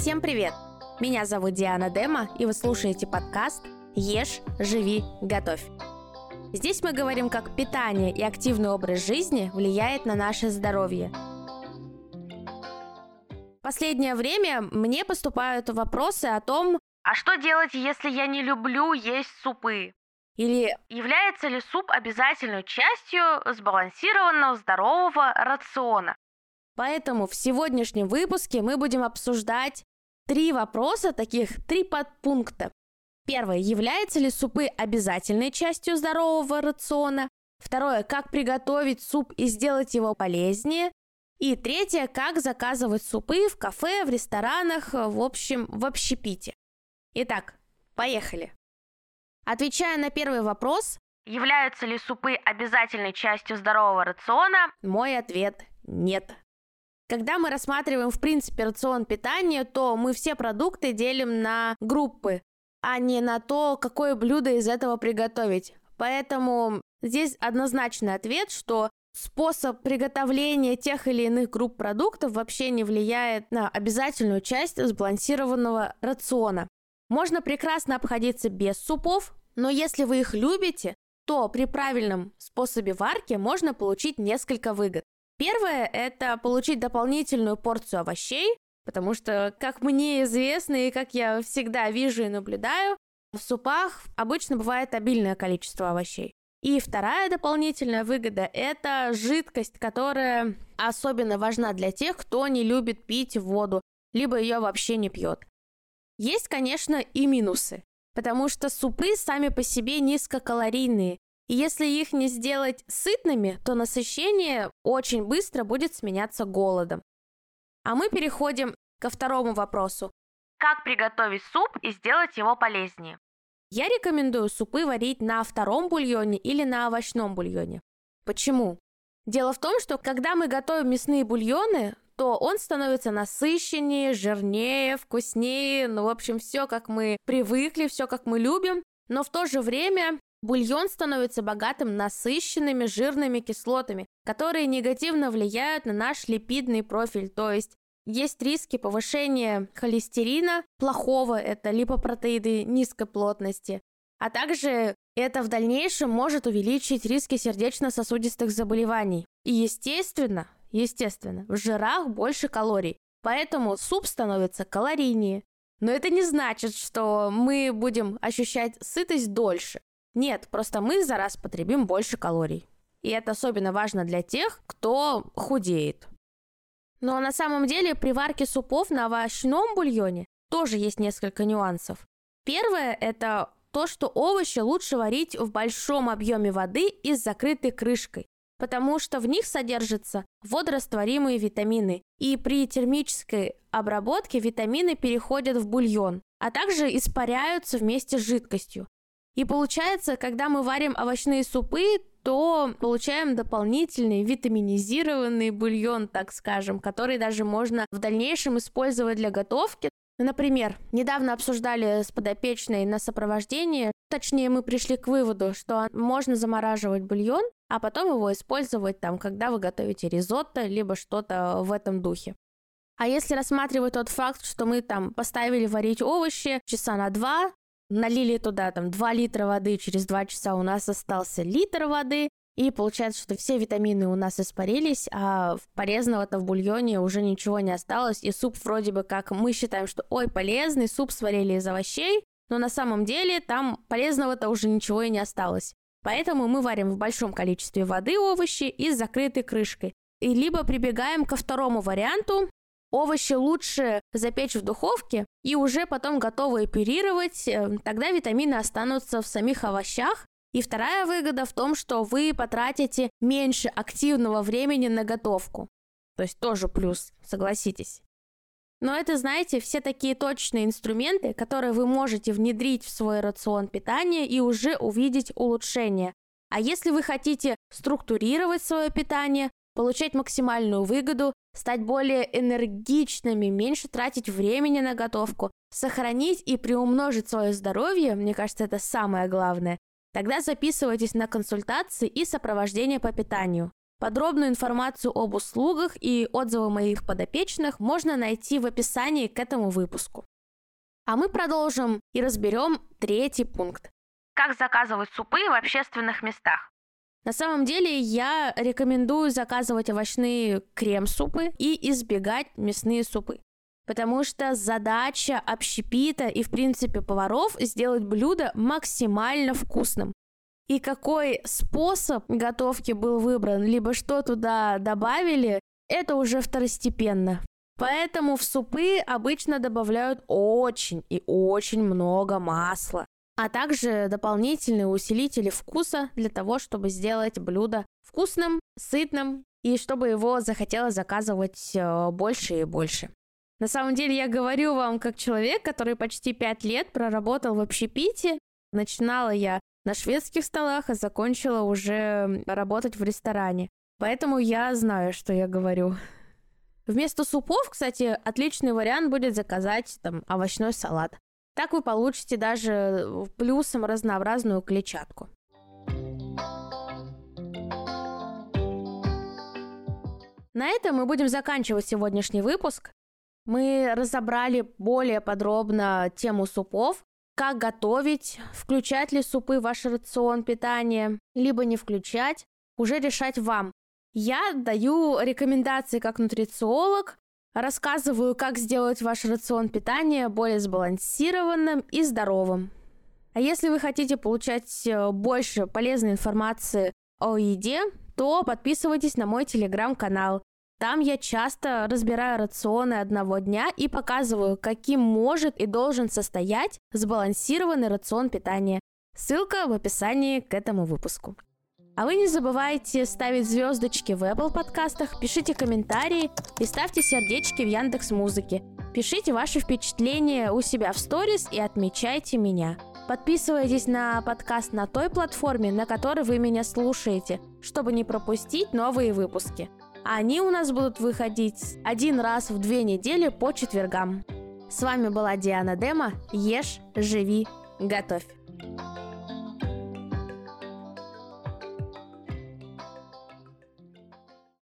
Всем привет! Меня зовут Диана Дема, и вы слушаете подкаст «Ешь, живи, готовь». Здесь мы говорим, как питание и активный образ жизни влияет на наше здоровье. Последнее время мне поступают вопросы о том, а что делать, если я не люблю есть супы? или Является ли суп обязательной частью сбалансированного здорового рациона? Поэтому в сегодняшнем выпуске мы будем обсуждать три вопроса, таких три подпункта. Первое. Являются ли супы обязательной частью здорового рациона? Второе. Как приготовить суп и сделать его полезнее? И третье. Как заказывать супы в кафе, в ресторанах, в общем, в общепите. Итак, поехали. Отвечая на первый вопрос, Являются ли супы обязательной частью здорового рациона? мой ответ – нет. Когда мы рассматриваем, в принципе, рацион питания, то мы все продукты делим на группы, а не на то, какое блюдо из этого приготовить. Поэтому здесь однозначный ответ, что способ приготовления тех или иных групп продуктов вообще не влияет на обязательную часть сбалансированного рациона. Можно прекрасно обходиться без супов, но если вы их любите, то при правильном способе варки можно получить несколько выгод. Первое – это получить дополнительную порцию овощей, потому что, как мне известно и как я всегда вижу и наблюдаю, в супах обычно бывает обильное количество овощей. И вторая дополнительная выгода – это жидкость, которая особенно важна для тех, кто не любит пить воду, либо ее вообще не пьет. Есть, конечно, и минусы, потому что супы сами по себе низкокалорийные, если их не сделать сытными, то насыщение очень быстро будет сменяться голодом. А мы переходим ко второму вопросу. Как приготовить суп и сделать его полезнее? Я рекомендую супы варить на втором бульоне или на овощном бульоне. Почему? Дело в том, что когда мы готовим мясные бульоны, то он становится насыщеннее, жирнее, вкуснее, ну, в общем, все как мы привыкли, все как мы любим, но в то же время бульон становится богатым насыщенными жирными кислотами, которые негативно влияют на наш липидный профиль, то есть есть риски повышения холестерина плохого, это липопротеиды низкой плотности, а также это в дальнейшем может увеличить риски сердечно-сосудистых заболеваний. И естественно, естественно, в жирах больше калорий, поэтому суп становится калорийнее. Но это не значит, что мы будем ощущать сытость дольше. Нет, просто мы за раз потребим больше калорий. И это особенно важно для тех, кто худеет. Но на самом деле при варке супов на овощном бульоне тоже есть несколько нюансов. Первое – это то, что овощи лучше варить в большом объеме воды и с закрытой крышкой, потому что в них содержатся водорастворимые витамины, и при термической обработке витамины переходят в бульон, а также испаряются вместе с жидкостью. И получается, когда мы варим овощные супы, то получаем дополнительный витаминизированный бульон, так скажем, который даже можно в дальнейшем использовать для готовки. Например, недавно обсуждали с подопечной на сопровождении, точнее мы пришли к выводу, что можно замораживать бульон, а потом его использовать там, когда вы готовите ризотто, либо что-то в этом духе. А если рассматривать тот факт, что мы там поставили варить овощи часа на два, налили туда там 2 литра воды, через 2 часа у нас остался литр воды, и получается, что все витамины у нас испарились, а полезного-то в бульоне уже ничего не осталось, и суп вроде бы как мы считаем, что ой, полезный, суп сварили из овощей, но на самом деле там полезного-то уже ничего и не осталось. Поэтому мы варим в большом количестве воды овощи и с закрытой крышкой. И либо прибегаем ко второму варианту, овощи лучше запечь в духовке и уже потом готово оперировать, э, тогда витамины останутся в самих овощах. И вторая выгода в том, что вы потратите меньше активного времени на готовку. То есть тоже плюс, согласитесь. Но это, знаете, все такие точные инструменты, которые вы можете внедрить в свой рацион питания и уже увидеть улучшение. А если вы хотите структурировать свое питание, получать максимальную выгоду, стать более энергичными, меньше тратить времени на готовку, сохранить и приумножить свое здоровье, мне кажется, это самое главное, тогда записывайтесь на консультации и сопровождение по питанию. Подробную информацию об услугах и отзывы моих подопечных можно найти в описании к этому выпуску. А мы продолжим и разберем третий пункт. Как заказывать супы в общественных местах? На самом деле я рекомендую заказывать овощные крем-супы и избегать мясные супы. Потому что задача общепита и, в принципе, поваров сделать блюдо максимально вкусным. И какой способ готовки был выбран, либо что туда добавили, это уже второстепенно. Поэтому в супы обычно добавляют очень и очень много масла, а также дополнительные усилители вкуса для того, чтобы сделать блюдо вкусным, сытным и чтобы его захотелось заказывать э, больше и больше. На самом деле я говорю вам как человек, который почти пять лет проработал в общепите. Начинала я на шведских столах, а закончила уже работать в ресторане. Поэтому я знаю, что я говорю. Вместо супов, кстати, отличный вариант будет заказать там овощной салат. Так вы получите даже плюсом разнообразную клетчатку. На этом мы будем заканчивать сегодняшний выпуск. Мы разобрали более подробно тему супов, как готовить, включать ли супы в ваш рацион питания, либо не включать, уже решать вам. Я даю рекомендации как нутрициолог, рассказываю, как сделать ваш рацион питания более сбалансированным и здоровым. А если вы хотите получать э, больше полезной информации о еде, то подписывайтесь на мой телеграм-канал. Там я часто разбираю рационы одного дня и показываю, каким может и должен состоять сбалансированный рацион питания. Ссылка в описании к этому выпуску. А вы не забывайте ставить звездочки в Apple подкастах, пишите комментарии и ставьте сердечки в Яндекс Музыке. Пишите ваши впечатления у себя в сторис и отмечайте меня. Подписывайтесь на подкаст на той платформе, на которой вы меня слушаете, чтобы не пропустить новые выпуски. Они у нас будут выходить один раз в две недели по четвергам. С вами была Диана Дема. Ешь, живи, готовь.